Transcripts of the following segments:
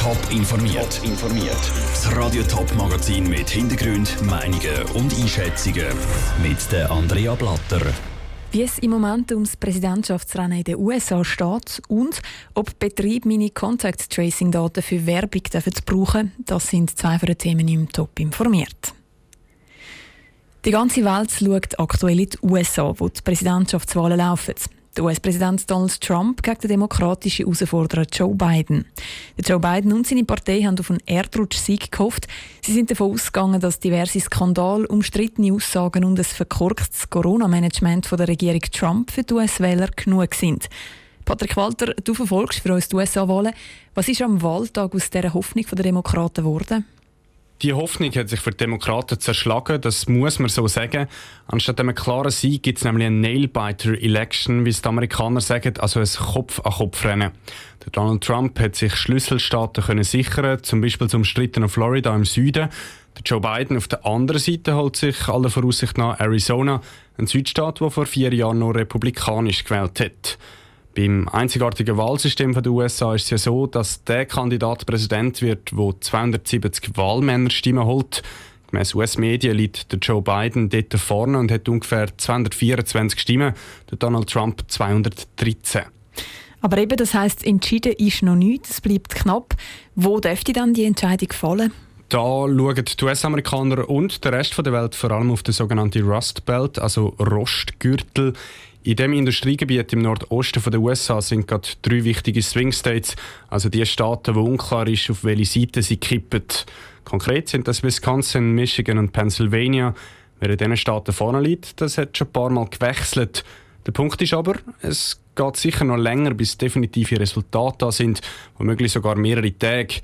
Top informiert. informiert. Das Radio Top Magazin mit Hintergrund, Meinungen und Einschätzungen mit der Andrea Blatter. Wie es im Moment ums Präsidentschaftsrennen in den USA steht und ob Betriebe meine Contact Tracing Daten für Werbung dürfen brauchen, das sind zwei von den Themen im Top informiert. Die ganze Welt schaut aktuell in die USA, wo die Präsidentschaftswahlen laufen. Der US-Präsident Donald Trump gegen den demokratischen Herausforderer Joe Biden. Der Joe Biden und seine Partei haben auf einen Erdrutsch-Sieg gehofft. Sie sind davon ausgegangen, dass diverse Skandale, umstrittene Aussagen und ein verkorkstes Corona-Management der Regierung Trump für die US-Wähler genug sind. Patrick Walter, du verfolgst für uns die USA-Wahlen. Was ist am Wahltag aus dieser Hoffnung der Demokraten geworden? Die Hoffnung hat sich für die Demokraten zerschlagen, das muss man so sagen. Anstatt einem klaren Sieg gibt es nämlich eine Nailbiter-Election, wie es die Amerikaner sagen, also ein Kopf-an-Kopf-Rennen. Donald Trump hat sich Schlüsselstaaten können sichern, zum Beispiel zum umstrittenen Florida im Süden. Der Joe Biden auf der anderen Seite holt sich aller Voraussicht nach Arizona, ein Südstaat, der vor vier Jahren noch republikanisch gewählt hat. Beim einzigartigen Wahlsystem der USA ist es ja so, dass der Kandidat Präsident wird, der 270 Wahlmännerstimmen holt. Gemäss US-Medien liegt der Joe Biden dort vorne und hat ungefähr 224 Stimmen, der Donald Trump 213. Aber eben, das heißt, entschieden ist noch nichts, es bleibt knapp. Wo dürfte dann die Entscheidung fallen? Da schauen die US-Amerikaner und der Rest der Welt vor allem auf den sogenannten Rust Belt, also Rostgürtel. In dem Industriegebiet im Nordosten der USA sind gerade drei wichtige Swing States, also die Staaten, wo unklar ist, auf welche Seite sie kippen. Konkret sind das Wisconsin, Michigan und Pennsylvania. Wer in diesen Staaten vorne liegt, das hat schon ein paar Mal gewechselt. Der Punkt ist aber, es geht sicher noch länger, bis definitive Resultate da sind, womöglich sogar mehrere Tage.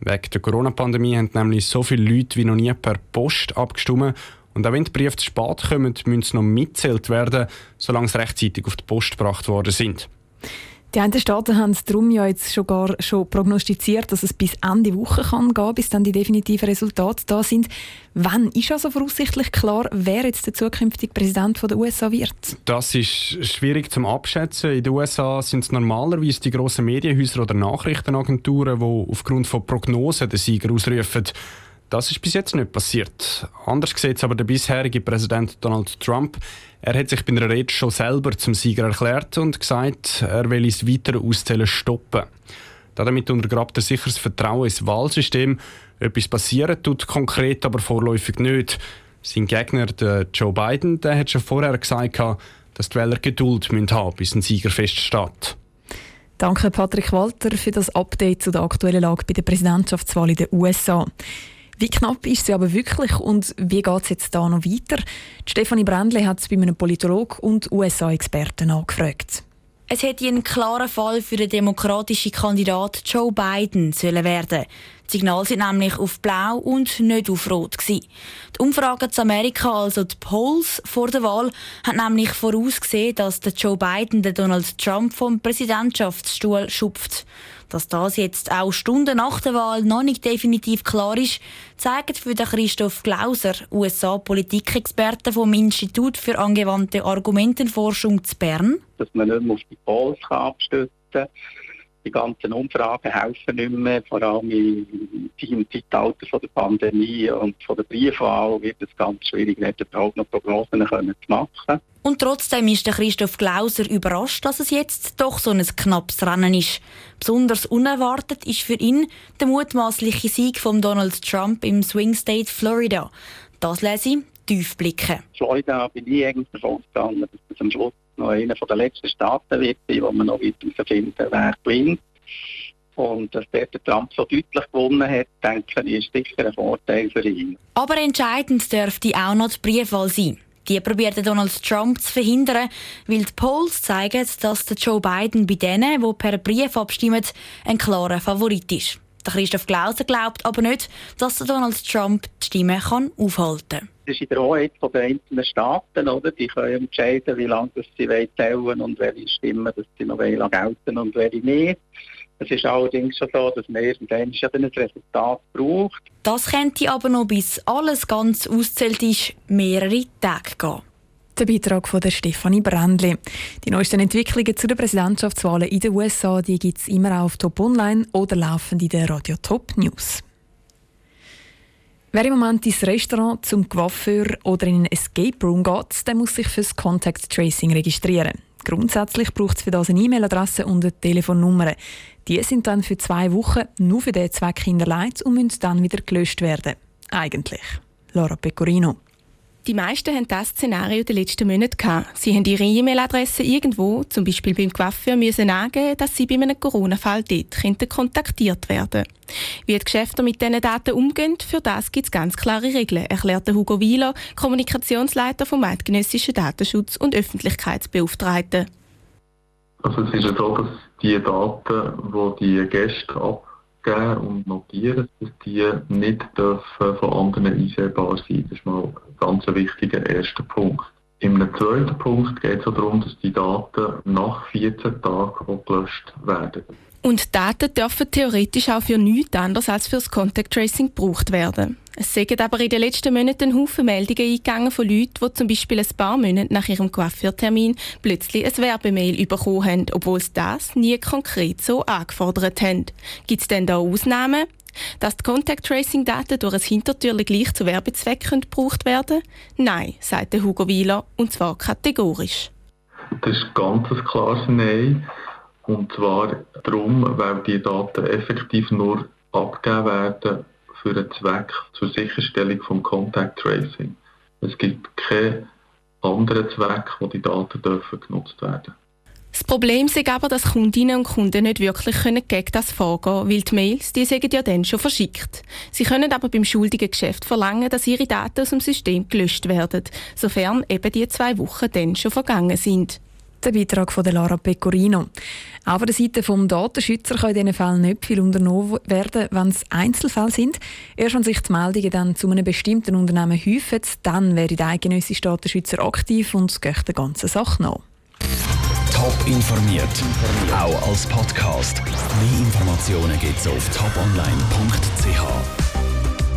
Wegen der Corona-Pandemie haben nämlich so viele Leute wie noch nie per Post abgestimmt und auch wenn die Briefe zu spät kommen, müssen sie noch mitzählt werden, solange sie rechtzeitig auf die Post gebracht worden sind. Die einen Staaten haben darum ja jetzt schon, gar schon prognostiziert, dass es bis Ende Woche kann gehen, bis dann die definitiven Resultate da sind. Wann ist also voraussichtlich klar, wer jetzt der zukünftige Präsident der USA wird? Das ist schwierig zum Abschätzen. In den USA sind es normalerweise die grossen Medienhäuser oder Nachrichtenagenturen, die aufgrund von Prognosen den Sieger ausrufen. Das ist bis jetzt nicht passiert. Anders sieht es aber der bisherige Präsident Donald Trump. Er hat sich bei einer Rede schon selber zum Sieger erklärt und gesagt, er will das weitere Auszählen stoppen. Damit untergrabt er sicher das Vertrauen ins Wahlsystem. Etwas passieren tut konkret, aber vorläufig nicht. Sein Gegner, der Joe Biden, der hat schon vorher gesagt, dass die Wähler Geduld haben müssen, bis ein Sieger feststeht. Danke, Patrick Walter, für das Update zu der aktuellen Lage bei der Präsidentschaftswahl in den USA. Wie knapp ist sie aber wirklich und wie geht es jetzt da noch weiter? Stefanie Brändle hat es bei einem Politolog und USA-Experten angefragt. Es hätte einen klaren Fall für den demokratischen Kandidat Joe Biden sollen werden. Die Signale sind nämlich auf Blau und nicht auf Rot. Die Umfragen zu Amerika, also die Polls vor der Wahl, haben nämlich vorausgesehen, dass der Joe Biden den Donald Trump vom Präsidentschaftsstuhl schupft. Dass das jetzt auch Stunden nach der Wahl noch nicht definitiv klar ist, zeigt für den Christoph Glauser, USA-Politikexperte vom Institut für angewandte Argumentenforschung zu Bern. Dass man nicht auf die Polls abstützen kann die ganzen Umfragen helfen nicht mehr, vor allem im Zeitalter von der Pandemie und von der Briefwahl wird es ganz schwierig, nicht überhaupt noch Prognosen zu machen. Und trotzdem ist der Christoph Glauser überrascht, dass es jetzt doch so ein knappes Rennen ist. Besonders unerwartet ist für ihn der mutmaßliche Sieg von Donald Trump im Swing State Florida. Das lese ich tief blicken. Florida bin ich eigentlich davon dass das am Schluss noch einer der letzten Staaten wird sein, wo man noch herausfinden wer gewinnt. Und dass der Trump so deutlich gewonnen hat, denke ich, ist sicher ein Vorteil für ihn. Aber entscheidend dürfte auch noch die Briefwahl sein. Die probiert Donald Trump zu verhindern, weil die Polls zeigen, dass Joe Biden bei denen, die per Brief abstimmen, ein klarer Favorit ist. Der Christoph Glauser glaubt aber nicht, dass Donald Trump die Stimme kann aufhalten kann. Das ist in der Hoheit der einzelnen Staaten, oder? Die können entscheiden, wie lange sie zählen und welche Stimmen dass sie noch gelten und welche nicht. Es ist allerdings schon so, dass man irgendwann ja ein Resultat braucht. Das könnte aber noch bis alles ganz auszählt ist, mehrere Tage gehen. Der Beitrag von der Stefanie Brändli. Die neuesten Entwicklungen zu den Präsidentschaftswahlen in den USA gibt es immer auf Top Online oder laufend in der Radio Top News. Wer im Moment ins Restaurant, zum Coiffeur oder in einen Escape Room geht, der muss sich fürs Contact Tracing registrieren. Grundsätzlich braucht es für das eine E-Mail-Adresse und eine Telefonnummer. Die sind dann für zwei Wochen nur für diesen Zweck hinterlegt und müssen dann wieder gelöscht werden. Eigentlich. Laura Pecorino. Die meisten haben das Szenario der letzten Monate gehabt. Sie haben ihre E-Mail-Adresse irgendwo, zum Beispiel beim Coiffeur, müssen angeben, dass sie bei einem Corona-Fall dort kontaktiert werden Wie die Geschäfte mit diesen Daten umgehen, für das gibt es ganz klare Regeln, erklärte Hugo Wieler, Kommunikationsleiter vom Eidgenössischen Datenschutz- und Öffentlichkeitsbeauftragten. Also es ist ja so, dass die Daten, die die Gäste ab geben und notieren, dass die nicht dürfen von anderen einsehbar sein Das ist mal ein ganz wichtiger erster Punkt. Im zweiten Punkt geht es darum, dass die Daten nach 14 Tagen auch gelöscht werden. Und Daten dürfen theoretisch auch für nichts anderes als fürs Contact Tracing gebraucht werden. Es sind aber in den letzten Monaten Haufen Meldungen eingegangen von Leuten, die zum Beispiel ein paar Monate nach ihrem Coiffeurtermin plötzlich ein Werbemail bekommen haben, obwohl sie das nie konkret so angefordert haben. Gibt es denn da Ausnahmen? Dass die Contact Tracing Daten durch ein Hintertürchen gleich zu Werbezwecken gebraucht werden? Nein, sagt Hugo Wieler, und zwar kategorisch. Das ist ganz ein klares Nein. Und zwar darum, weil die Daten effektiv nur abgegeben werden für einen Zweck zur Sicherstellung von Contact Tracing. Es gibt keinen anderen Zweck, wo die Daten dürfen genutzt werden. Das Problem ist aber, dass Kundinnen und Kunden nicht wirklich gegen das vorgehen können, weil die Mails, die sagen ja dann schon verschickt. Sie können aber beim schuldigen Geschäft verlangen, dass ihre Daten aus dem System gelöscht werden, sofern eben die zwei Wochen dann schon vergangen sind. Der Beitrag von Lara Pecorino. Auch von der Seite des Datenschützer kann in diesen Fällen nicht viel unternommen werden, wenn es Einzelfälle sind. Erst wenn sich die Meldungen dann zu einem bestimmten Unternehmen häufen, dann wäre der eidgenössische Datenschützer aktiv und geht der ganzen Sache nach. Top informiert, auch als Podcast. Mehr Informationen gibt es auf toponline.ch.